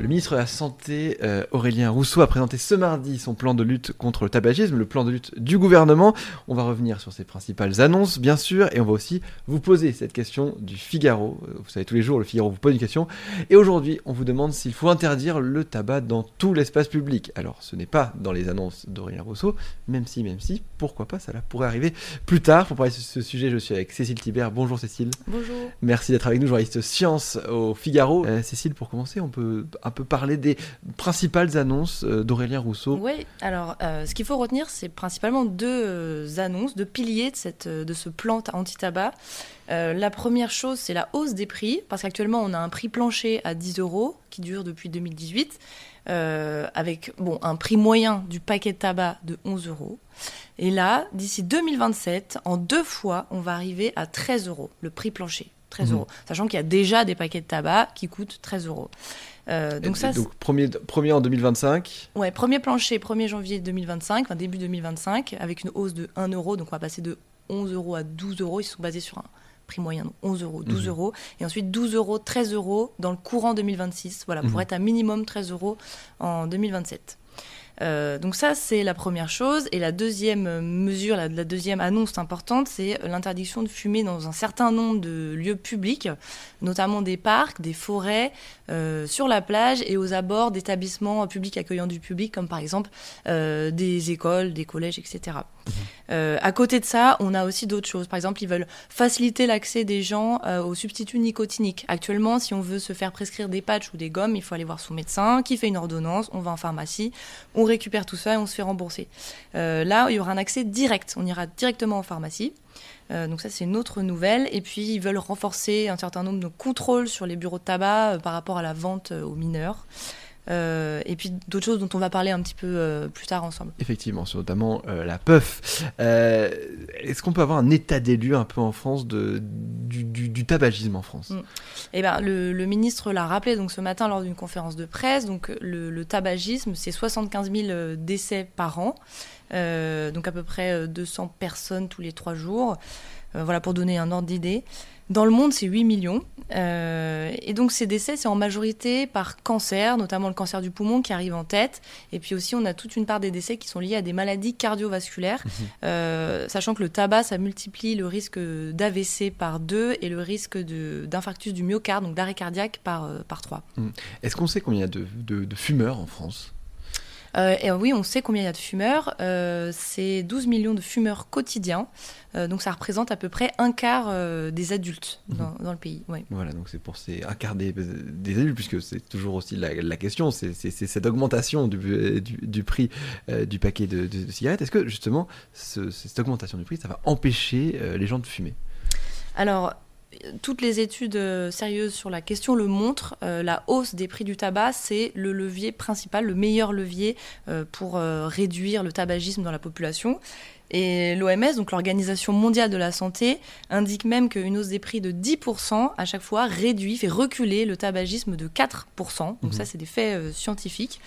Le ministre de la Santé, euh, Aurélien Rousseau, a présenté ce mardi son plan de lutte contre le tabagisme, le plan de lutte du gouvernement. On va revenir sur ses principales annonces, bien sûr, et on va aussi vous poser cette question du Figaro. Euh, vous savez, tous les jours, le Figaro vous pose une question. Et aujourd'hui, on vous demande s'il faut interdire le tabac dans tout l'espace public. Alors, ce n'est pas dans les annonces d'Aurélien Rousseau, même si, même si, pourquoi pas, ça pourrait arriver plus tard. Pour parler de ce sujet, je suis avec Cécile Thibert. Bonjour Cécile. Bonjour. Merci d'être avec nous, journaliste science au Figaro. Euh, Cécile, pour commencer, on peut un peu parler des principales annonces euh, d'Aurélien Rousseau. Oui, alors euh, ce qu'il faut retenir, c'est principalement deux euh, annonces, deux piliers de, cette, de ce plan anti-tabac. la première chose, c'est la hausse des prix, parce qu'actuellement, on a un prix plancher à 10 euros qui dure depuis 2018, avec bon, un prix moyen du paquet de tabac de 11 euros. Et là, d'ici 2027, en deux fois, on va arriver à 13 euros, le prix plancher. 13 mhm. euros. Sachant qu'il y a déjà des paquets de tabac qui coûtent 13 euros. Euh, donc, ça, donc premier, premier en 2025 Ouais, premier plancher, 1er janvier 2025, enfin début 2025, avec une hausse de 1 euro. Donc on va passer de 11 euros à 12 euros. Ils sont basés sur un prix moyen, donc 11 euros, 12 mhm. euros. Et ensuite 12 euros, 13 euros dans le courant 2026. Voilà, pour mhm. être à minimum 13 euros en 2027. Euh, donc ça, c'est la première chose. Et la deuxième mesure, la, deuxième annonce importante, c'est l'interdiction de fumer dans un certain nombre de lieux publics, notamment des parcs, des forêts, euh, sur la plage et aux abords d'établissements publics accueillant du public, comme par exemple euh, des écoles, des collèges, etc. À côté de ça, on a aussi d'autres choses. Par exemple, ils veulent faciliter l'accès des gens aux substituts nicotiniques. Actuellement, si on veut se faire prescrire des patchs ou des gommes, il faut aller voir son médecin qui fait une ordonnance, on va en pharmacie, on récupère tout ça et on se fait rembourser. Euh, là, il y aura un accès direct. On ira directement en pharmacie. donc ça, c'est une autre nouvelle. Et puis, ils veulent renforcer un certain nombre de contrôles sur les bureaux de tabac par rapport à la vente aux mineurs. Euh, et puis d'autres choses dont on va parler un petit peu euh, plus tard ensemble. Effectivement, notamment euh, la puff. Est-ce qu'on peut avoir un état des lieux un peu en France de, du, tabagisme en France? Mm. eh ben, le, ministre l'a rappelé donc, ce matin lors d'une conférence de presse. Donc, le, tabagisme, c'est 75 000 décès par an, donc à peu près 200 personnes tous les trois jours. voilà pour donner un ordre d'idée. Dans le monde, c'est 8 millions. Euh, et donc ces décès, c'est en majorité par cancer, notamment le cancer du poumon qui arrive en tête. Et puis aussi, on a toute une part des décès qui sont liés à des maladies cardiovasculaires, mhm. euh, sachant que le tabac, ça multiplie le risque d'AVC par deux et le risque d'infarctus du myocarde, donc d'arrêt cardiaque, par, euh, par trois. Mhm. Est-ce qu'on sait combien il y a de, de fumeurs en France? Euh, et oui, on sait combien il y a de fumeurs. Euh, c'est 12 millions de fumeurs quotidiens. Euh, donc ça représente à peu près un quart des adultes mhm. dans, le pays. Voilà, donc c'est pour ces un quart des, adultes, puisque c'est toujours aussi la, question, c'est cette augmentation du, du, prix du paquet de, cigarettes. Est-ce que justement cette augmentation du prix, ça va empêcher les gens de fumer? Alors, toutes les études euh, sérieuses sur la question le montrent, euh, la hausse des prix du tabac, c'est le levier principal, le meilleur levier euh, pour réduire le tabagisme dans la population. Et l'OMS, donc l'Organisation mondiale de la santé, indique même qu'une hausse des prix de 10% à chaque fois réduit, fait reculer le tabagisme de 4%. Donc mmh. ça, c'est des faits scientifiques.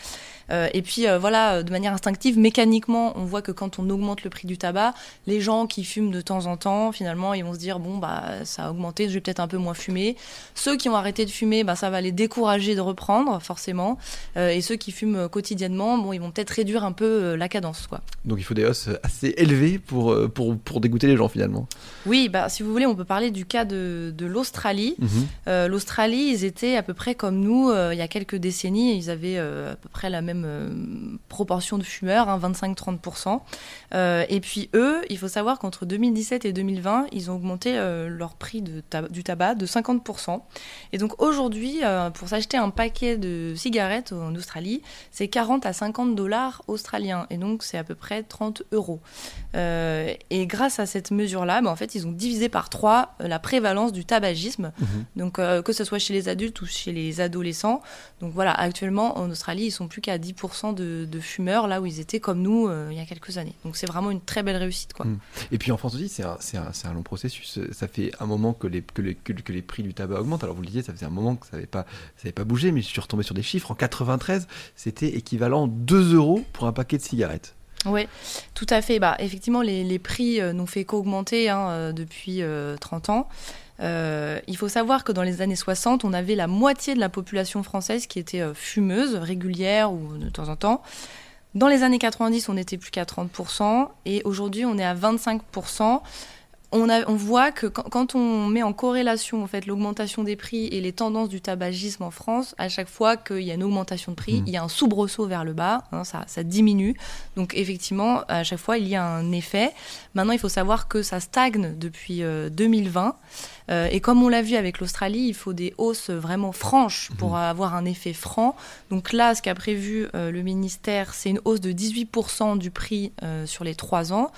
Euh, et puis euh, voilà, de manière instinctive, mécaniquement, on voit que quand on augmente le prix du tabac, les gens qui fument de temps en temps, finalement, ils vont se dire bon bah ça a augmenté, je vais peut-être un peu moins fumer. Ceux qui ont arrêté de fumer, bah ça va les décourager de reprendre forcément. Euh, et ceux qui fument quotidiennement, bon ils vont peut-être réduire un peu la cadence quoi. Donc il faut des hausses assez élevées pour pour, pour dégoûter les gens finalement. Oui, bah si vous voulez, on peut parler du cas de, de l'Australie. Mhm. L'Australie, ils étaient à peu près comme nous il y a quelques décennies, ils avaient à peu près la même euh, proportion de fumeurs, 25-30%. Hein, euh, et puis eux, il faut savoir qu'entre 2017 et 2020, ils ont augmenté euh, leur prix de du tabac de 50%. Et donc aujourd'hui, pour s'acheter un paquet de cigarettes en Australie, c'est 40 à 50 dollars australiens. Et donc c'est à peu près 30 euros. et grâce à cette mesure-là, bah, en fait, ils ont divisé par trois la prévalence du tabagisme. Mhm. Donc que ce soit chez les adultes ou chez les adolescents. Donc voilà, actuellement en Australie, ils sont plus qu'à 10% de, fumeurs, là où ils étaient comme nous euh, il y a quelques années. Donc c'est vraiment une très belle réussite. Quoi. Hmm. Et puis en France aussi, c'est un, un, un, long processus. Ça fait un moment que les, que, les, que, les prix du tabac augmentent. Alors vous le disiez, ça faisait un moment que ça n'avait pas, pas bougé, mais je suis retombé sur des chiffres. En 93, c'était équivalent 2 euros pour un paquet de cigarettes. Oui, tout à fait. Bah, effectivement, les, les prix euh, n'ont fait qu'augmenter hein, euh, depuis euh, 30 ans. Euh, il faut savoir que dans les années 60, on avait la moitié de la population française qui était euh, fumeuse, régulière ou de temps en temps. Dans les années 90, on n'était plus qu'à 30%, et aujourd'hui, on est à 25%. On, a, on voit que quand, quand on met en corrélation en fait, l'augmentation des prix et les tendances du tabagisme en France, à chaque fois qu'il y a une augmentation de prix, Mhm. il y a un soubresaut vers le bas, hein, ça, ça diminue. Donc effectivement, à chaque fois, il y a un effet. Maintenant, il faut savoir que ça stagne depuis euh, 2020. Euh, et comme on l'a vu avec l'Australie, il faut des hausses vraiment franches pour Mhm. avoir un effet franc. Donc là, ce qu'a prévu euh, le ministère, c'est une hausse de 18% du prix euh, sur les trois ans.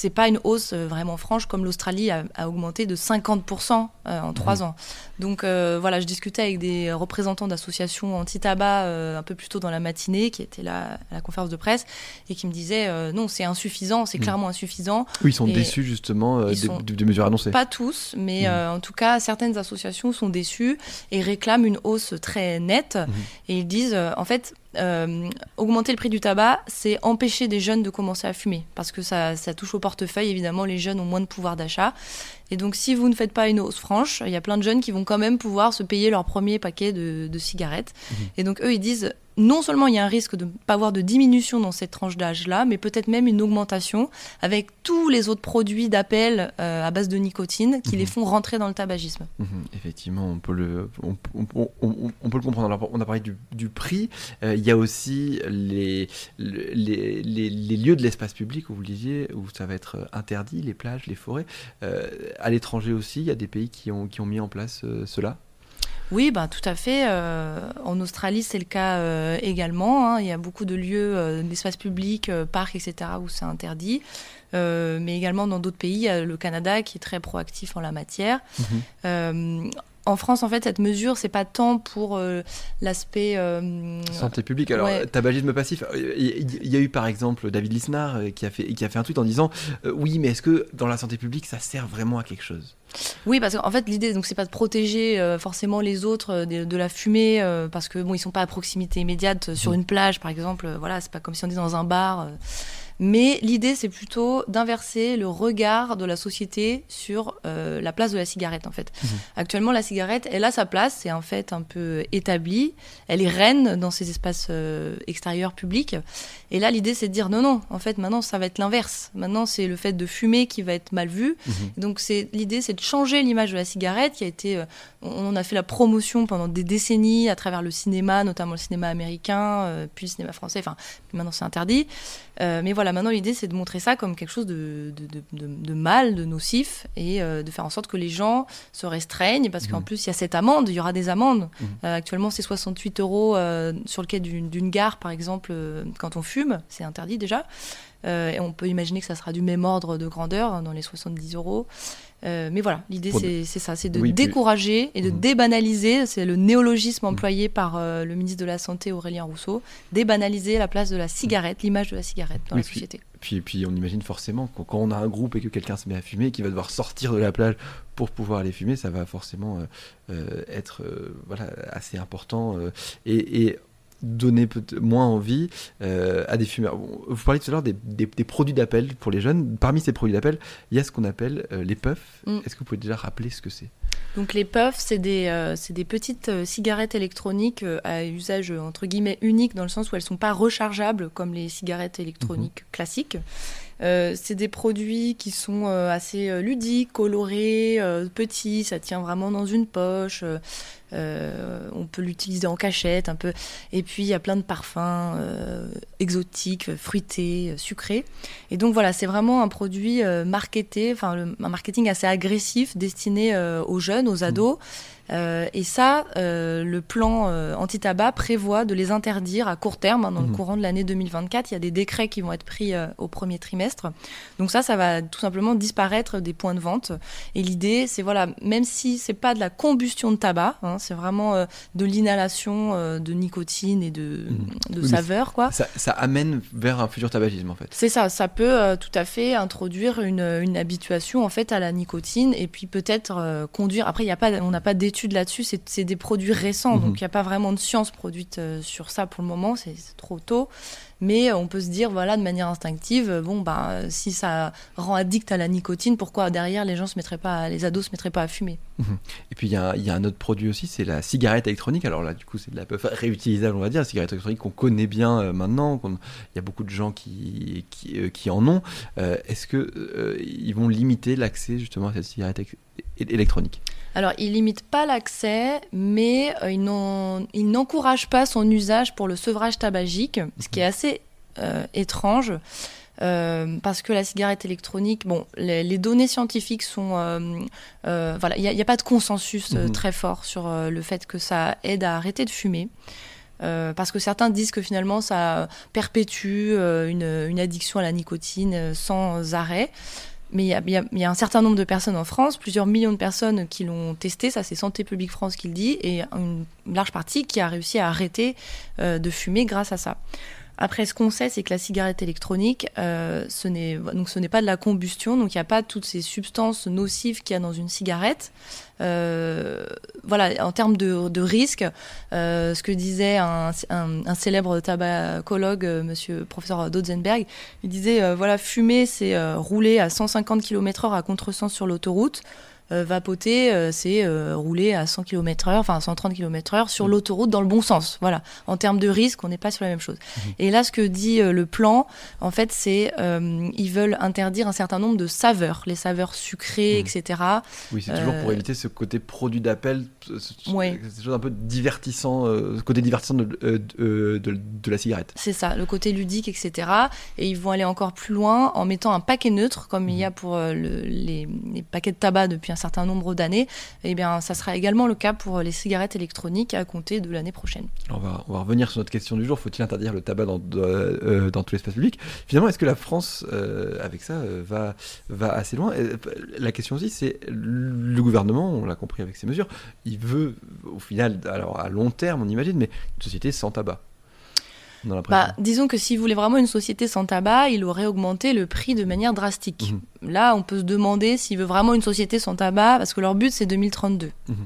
C'est pas une hausse euh, vraiment franche comme l'Australie a, a augmenté de 50% euh, en trois ans. Donc euh, voilà, je discutais avec des représentants d'associations anti-tabac euh, un peu plus tôt dans la matinée qui étaient là à la conférence de presse et qui me disaient euh, non, c'est insuffisant, c'est Mhm. clairement insuffisant. Oui, ils sont Et déçus justement des, sont des- des mesures annoncées. Pas tous, mais euh, en tout cas, certaines associations sont déçues et réclament une hausse très nette. Et ils disent, en fait, euh, augmenter le prix du tabac, c'est empêcher des jeunes de commencer à fumer. Parce que ça, ça touche au portefeuille, évidemment, les jeunes ont moins de pouvoir d'achat. Et donc, si vous ne faites pas une hausse franche, il y a plein de jeunes qui vont quand même pouvoir se payer leur premier paquet de, de cigarettes. Mhm. Et donc, eux, ils disent, non seulement il y a un risque de ne pas avoir de diminution dans cette tranche d'âge-là, mais peut-être même une augmentation avec tous les autres produits d'appel euh, à base de nicotine qui Mhm. les font rentrer dans le tabagisme. Mhm, effectivement, on peut le, on, on- on- on peut le comprendre. Alors, on a parlé du, du prix. Euh, il y a aussi les, le- les, les- les lieux de l'espace public où vous le disiez, où ça va être interdit, les plages, les forêts. Euh, à l'étranger aussi, il y a des pays qui ont, qui ont mis en place euh, cela? Oui, bah, tout à fait. Euh, en Australie, c'est le cas euh, également. hein. Il y a beaucoup de lieux, euh, d'espaces publics, parcs, etc., où c'est interdit. Mais également dans d'autres pays, il y a le Canada qui est très proactif en la matière. Euh, en France, en fait, cette mesure, c'est pas tant pour euh, l'aspect. euh, Santé publique. Alors, Ouais. tabagisme passif. euh, Il y a eu par exemple David Lisnard qui a fait, qui a fait un tweet en disant euh, Oui, mais est-ce que dans la santé publique, ça sert vraiment à quelque chose? Oui, parce qu'en fait, l'idée, donc, c'est pas de protéger euh, forcément les autres euh, de, de la fumée, euh, parce que bon, ils sont pas à proximité immédiate sur Mhm. une plage, par exemple. voilà, c'est pas comme si on est dans un bar. Mais l'idée, c'est plutôt d'inverser le regard de la société sur euh, la place de la cigarette, en fait. Mhm. Actuellement, la cigarette, elle a sa place, c'est un fait un peu établi. Elle est reine dans ces espaces euh, extérieurs publics. Et là, l'idée, c'est de dire non, non, en fait, maintenant, ça va être l'inverse. Maintenant, c'est le fait de fumer qui va être mal vu. Donc c'est l'idée, c'est de changer l'image de la cigarette qui a été, euh, on a fait la promotion pendant des décennies à travers le cinéma, notamment le cinéma américain, puis le cinéma français. Enfin, maintenant c'est interdit. Mais voilà, maintenant l'idée, c'est de montrer ça comme quelque chose de, de, de, de- de mal, de nocif, et euh, de faire en sorte que les gens se restreignent, parce qu'en Mhm. plus il y a cette amende, il y aura des amendes. Mhm. Euh, actuellement, c'est 68 euros euh, sur le quai d'une gare, par exemple, quand on fume, c'est interdit déjà. Et on peut imaginer que ça sera du même ordre de grandeur, hein, dans les 70 euros. Euh, mais voilà, l'idée c'est c'est ça, c'est de Oui, puis- décourager et de Mhm. débanaliser, c'est le néologisme employé par euh, le ministre de la Santé Aurélien Rousseau, débanaliser la place de la cigarette, l'image de la cigarette dans Oui, la puis- société. Puis, puis on imagine forcément que quand on a un groupe et que quelqu'un se met à fumer, qui va devoir sortir de la plage pour pouvoir aller fumer, ça va forcément euh, être voilà, assez important et, et donner moins envie euh, à des fumeurs. Vous parliez tout à l'heure des, des- des produits d'appel pour les jeunes. Parmi ces produits d'appel, il y a ce qu'on appelle euh, les puffs. Mm. Est-ce que vous pouvez déjà rappeler ce que c'est? Donc les puffs, c'est des, euh, des petites cigarettes électroniques à usage entre guillemets unique dans le sens où elles sont pas rechargeables comme les cigarettes électroniques classiques. Euh, c'est des produits qui sont assez ludiques, colorés, petits, ça tient vraiment dans une poche. Euh, on peut l'utiliser en cachette un peu. Et puis il y a plein de parfums euh, exotiques, fruités, euh, sucrés. Et donc voilà, c'est vraiment un produit euh, marketé, enfin le- un marketing assez agressif destiné aux jeunes, aux ados. Et ça, le plan anti-tabac prévoit de les interdire à court terme, hein, dans le courant de l'année 2024. Il y a des décrets qui vont être pris au premier trimestre. Donc ça, ça va tout simplement disparaître des points de vente. Et l'idée, c'est voilà, même si c'est pas de la combustion de tabac, hein, c'est vraiment euh, de l'inhalation euh, de nicotine et de, de Oui, mais saveur, quoi. ça, ça amène vers un futur tabagisme en fait. C'est ça, ça peut euh, tout à fait introduire une, une habituation en fait à la nicotine et puis peut-être conduire. Après, il y a pas, on n'a pas d'études là-dessus, c'est des produits récents, Mhm. donc il n'y a pas vraiment de science produite sur ça pour le moment, c'est c'est trop tôt. Mais on peut se dire, voilà, de manière instinctive, bon, bah, si ça rend addict à la nicotine, pourquoi derrière les gens se mettraient pas, les ados se mettraient pas à fumer? Et puis il y, a un- il y a un autre produit aussi, c'est la cigarette électronique. Alors là, du coup, c'est de la peu réutilisable, on va dire. La cigarette électronique qu'on connaît bien euh, maintenant. Il y a beaucoup de gens qui, qui, euh, qui en ont. Euh, Est-ce que euh, ils vont limiter l'accès justement à cette cigarette électronique? Alors, ils limitent pas l'accès, mais ils n'en- ils n'encouragent pas son usage pour le sevrage tabagique, ce qui est assez euh, étrange. Euh, parce que la cigarette électronique, bon, les, les données scientifiques sont, euh, euh, voilà, il n'y a, pas de consensus Mhm. très fort sur le fait que ça aide à arrêter de fumer. Euh, parce que certains disent que finalement ça perpétue euh, une, une addiction à la nicotine euh, sans arrêt. Mais il y y a- il y a un certain nombre de personnes en France, plusieurs millions de personnes qui l'ont testé, ça c'est Santé publique France qui le dit, et une large partie qui a réussi à arrêter de fumer grâce à ça. Après, ce qu'on sait, c'est que la cigarette électronique, euh, ce n'est pas de la combustion, donc il n'y a pas toutes ces substances nocives qu'il y a dans une cigarette. Euh, voilà, en termes de, risque, euh, ce que disait un, célèbre tabacologue, Monsieur professeur Dotzenberg, il disait voilà, fumer, c'est rouler à 150 km/h à contresens sur l'autoroute. Euh, vapoter, euh, c'est euh, rouler à 100 km/h, enfin à 130 km/h sur Mhm. l'autoroute dans le bon sens. Voilà. En termes de risque, on n'est pas sur la même chose. Mhm. Et là, ce que dit le plan, en fait, c'est ils veulent interdire un certain nombre de saveurs, les saveurs sucrées, Mhm. etc. Oui, c'est toujours pour éviter ce côté produit d'appel, ce, Ouais. un peu divertissant, ce côté divertissant de, de, de- de la cigarette. C'est ça, le côté ludique, etc. Et ils vont aller encore plus loin en mettant un paquet neutre, comme il y a pour euh, le- les, les paquets de tabac depuis un certain nombre d'années. Eh bien, ça sera également le cas pour les cigarettes électroniques à compter de l'année prochaine. On, va, revenir sur notre question du jour. Faut-il interdire le tabac dans, euh, dans tout l'espace public? Finalement, est-ce que la France, euh, avec ça, euh, va, va assez loin? Euh, La question aussi, c'est le gouvernement, on l'a compris avec ces mesures, il veut, au final, alors à long terme, on imagine, mais une société sans tabac. Bah, disons que s'il voulait vraiment une société sans tabac, il aurait augmenté le prix de manière drastique. Mhm. Là, on peut se demander s'il veut vraiment une société sans tabac, parce que leur but, c'est 2032. Mhm.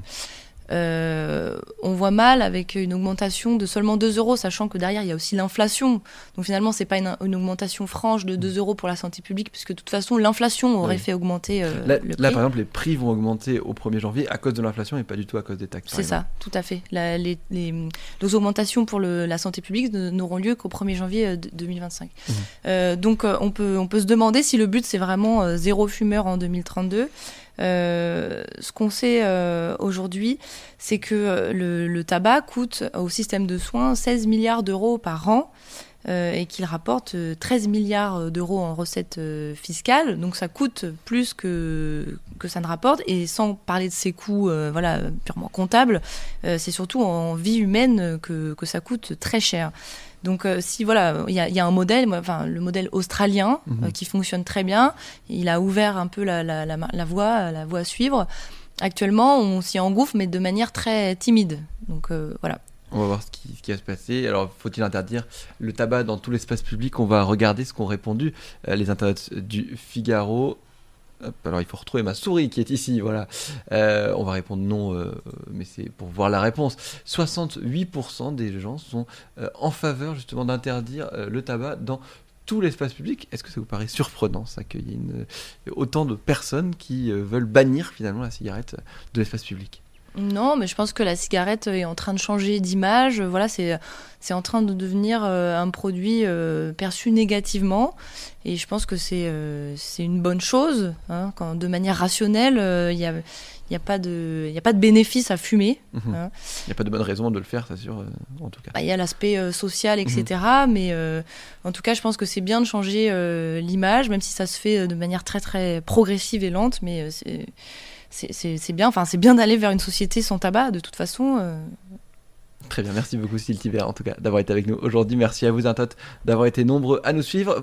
Euh, on voit mal avec une augmentation de seulement 2 euros, sachant que derrière, il y a aussi l'inflation. Donc finalement, c'est pas une, une augmentation franche de 2 euros pour la santé publique, puisque de toute façon, l'inflation aurait Oui. fait augmenter euh, Là, le là, prix. par exemple, les prix vont augmenter au 1er janvier à cause de l'inflation et pas du tout à cause des taxes. C'est ça, tout à fait. La- les, les- les augmentations pour le- la santé publique n'auront lieu qu'au 1er janvier euh, de- 2025. Mhm. Euh, donc euh, on peut, on peut se demander si le but c'est vraiment zéro fumeur en 2032. Euh, ce qu'on sait euh, aujourd'hui, c'est que euh, le, tabac coûte au système de soins 16 milliards d'euros par an. et qu'il rapporte euh, 13 milliards d'euros en recettes fiscales. Donc ça coûte plus que, que ça ne rapporte. Et sans parler de ses coûts voilà, purement comptables, c'est surtout en vie humaine que, que ça coûte très cher. Donc euh, si voilà, il y a, il y a un modèle, enfin le modèle australien Mhm. euh, qui fonctionne très bien. Il a ouvert un peu la, la, la, la voie, la voie à suivre. Actuellement, on s'y engouffre, mais de manière très timide. Donc euh, voilà. On va voir ce qui, ce qui va se passer. Alors, faut-il interdire le tabac dans tout l'espace public? On va regarder ce qu'ont répondu les internautes du Figaro. Alors, il faut retrouver ma souris qui est ici. Voilà. Euh, on va répondre non, euh, mais c'est pour voir la réponse. 68% des gens sont euh, en faveur justement d'interdire le tabac dans tout l'espace public. Est-ce que ça vous paraît surprenant ça qu'il y ait autant de personnes qui veulent bannir finalement la cigarette de l'espace public? Non, mais je pense que la cigarette est en train de changer d'image. Voilà, c'est c'est en train de devenir euh, un produit euh, perçu négativement. Et je pense que c'est euh, c'est une bonne chose. hein, quand, de manière rationnelle, il n'y a, il y a, pas de- il y a pas de bénéfice à fumer. Mhm. Il Hein. n'y a pas de bonne raison de le faire, c'est sûr, euh, en tout cas. Bah, Il y a l'aspect euh, social, etc. Mais euh, en tout cas, je pense que c'est bien de changer l'image, même si ça se fait de manière très très progressive et lente. Mais c'est- c'est bien. Enfin, c'est bien d'aller vers une société sans tabac. De toute façon. euh, Très bien, merci beaucoup Sylvie en tout cas d'avoir été avec nous aujourd'hui. Merci à vous Intot d'avoir été nombreux à nous suivre.